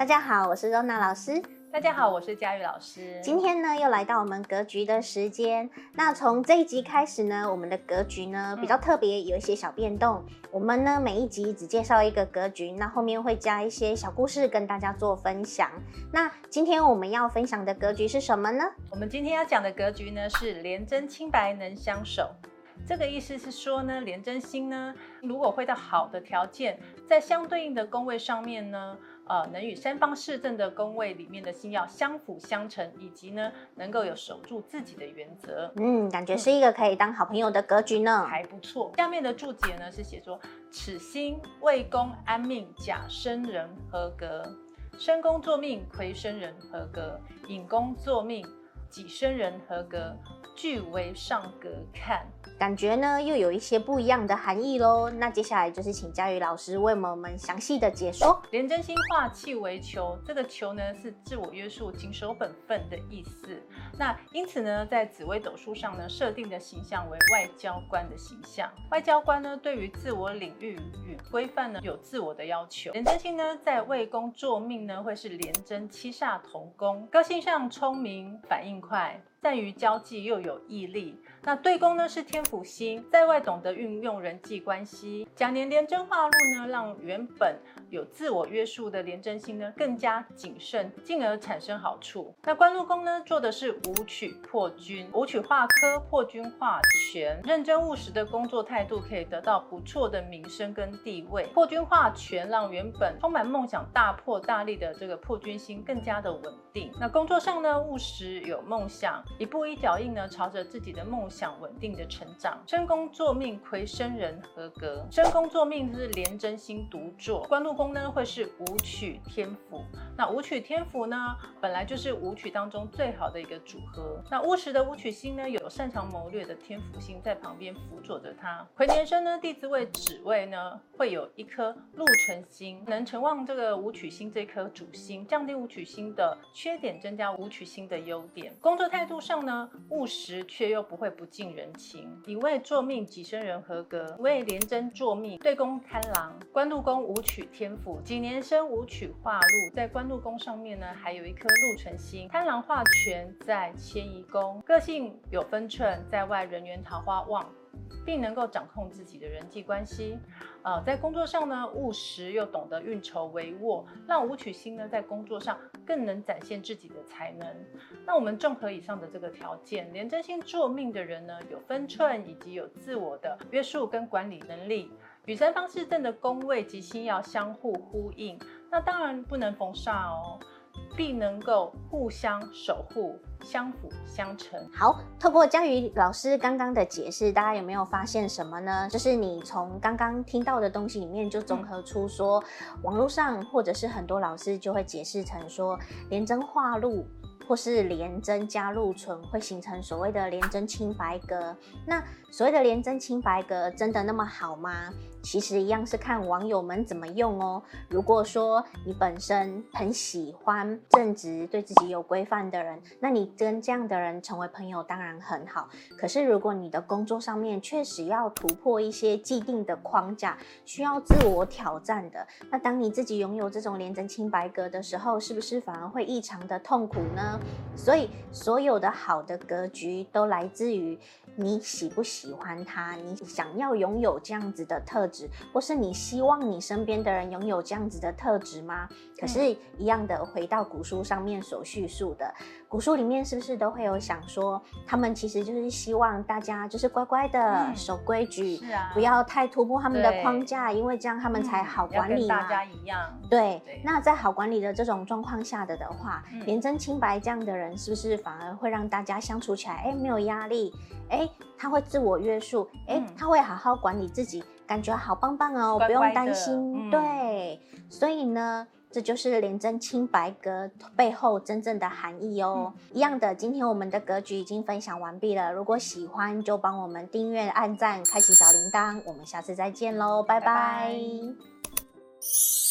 大家好，我是 Rona 老师。大家好，我是佳玉老师。今天呢，又来到我们格局的时间。那从这一集开始呢，我们的格局呢比较特别，有一些小变动。嗯、我们呢每一集只介绍一个格局，那后面会加一些小故事跟大家做分享。那今天我们要分享的格局是什么呢？我们今天要讲的格局呢是廉贞清白能相守。这个意思是说呢，廉贞星呢，如果会到好的条件，在相对应的宫位上面呢。呃，能与三方四正的宫位里面的星曜相辅相成，以及呢，能够有守住自己的原则。嗯，感觉是一个可以当好朋友的格局呢，还不错。下面的注解呢是写说，此星未宫安命甲生人合格，申宫作命癸生人合格，寅宫作命己生人合格。俱为上格看，感觉呢又有一些不一样的含义喽。那接下来就是请佳宇老师为我们详细的解说。廉贞星化气为囚，这个囚呢是自我约束、谨守本分的意思。那因此呢，在紫微斗数上呢设定的形象为外交官的形象。外交官呢对于自我领域与规范呢有自我的要求。廉贞星呢在未宫坐命呢会是廉贞七煞同宫，个性上聪明，反应快。善于交际又有毅力，那对宫呢是天府星，在外懂得运用人际关系。甲年廉贞化禄呢，让原本有自我约束的廉贞星呢更加谨慎，进而产生好处。那官禄宫呢做的是武曲破军，武曲化科，破军化权，认真务实的工作态度可以得到不错的名声跟地位。破军化权让原本充满梦想、大破大立的这个破军星更加的稳定。那工作上呢务实有梦想。一步一脚印呢，朝着自己的梦想稳定的成长。申宫坐命魁生人合格，申宫坐命是廉贞星独坐，官禄宫呢会是舞曲天赋。那武曲天府呢，本来就是武曲当中最好的一个组合。那务实的武曲星呢，有擅长谋略的天府星在旁边辅佐着他。癸年生呢，地支位子位呢，会有一颗禄存星，能承旺这个武曲星这颗主星，降低武曲星的缺点，增加武曲星的优点。工作态度上呢，务实却又不会不近人情。乙未坐命己生人合格，为廉贞坐命对宫贪狼，官禄宫武曲天府，己年生武曲化禄，在官禄宫上面呢，还有一颗禄存星，贪狼化权在迁移宫，个性有分寸，在外人缘桃花旺。并能够掌控自己的人际关系，呃，在工作上呢，务实又懂得运筹帷幄，让武曲星呢在工作上更能展现自己的才能。那我们综合以上的这个条件，廉贞星坐命的人呢，有分寸以及有自我的约束跟管理能力，与三方四正的宫位及星曜相互呼应。那当然不能逢煞哦。必能够互相守护，相辅相成。好，透过佳宇老师刚刚的解释，大家有没有发现什么呢？就是你从刚刚听到的东西里面，就综合出说，嗯、网络上或者是很多老师就会解释成说，廉贞化禄。或是廉贞加禄存会形成所谓的廉贞清白格。那所谓的廉贞清白格真的那么好吗？其实一样是看网友们怎么用哦。如果说你本身很喜欢正直、对自己有规范的人，那你跟这样的人成为朋友当然很好。可是如果你的工作上面确实要突破一些既定的框架，需要自我挑战的，那当你自己拥有这种廉贞清白格的时候，是不是反而会异常的痛苦呢？所以，所有的好的格局都来自于你喜不喜欢它，你想要拥有这样子的特质，或是你希望你身边的人拥有这样子的特质吗？可是，一样的，回到古书上面所叙述的，古书里面是不是都会有想说，他们其实就是希望大家就是乖乖的守规矩，是啊，不要太突破他们的框架，因为这样他们才好管理嘛。大家一样，对。那在好管理的这种状况下的的话，廉贞清白这样的人是不是反而会让大家相处起来，哎，没有压力，哎，他会自我约束，哎，他会好好管理自己，感觉好棒棒哦，不用担心。对，所以呢。这就是廉贞清白格背后真正的含义哦。嗯、一样的，今天我们的格局已经分享完毕了。如果喜欢，就帮我们订阅、按赞、开启小铃铛。我们下次再见喽，拜拜。拜拜。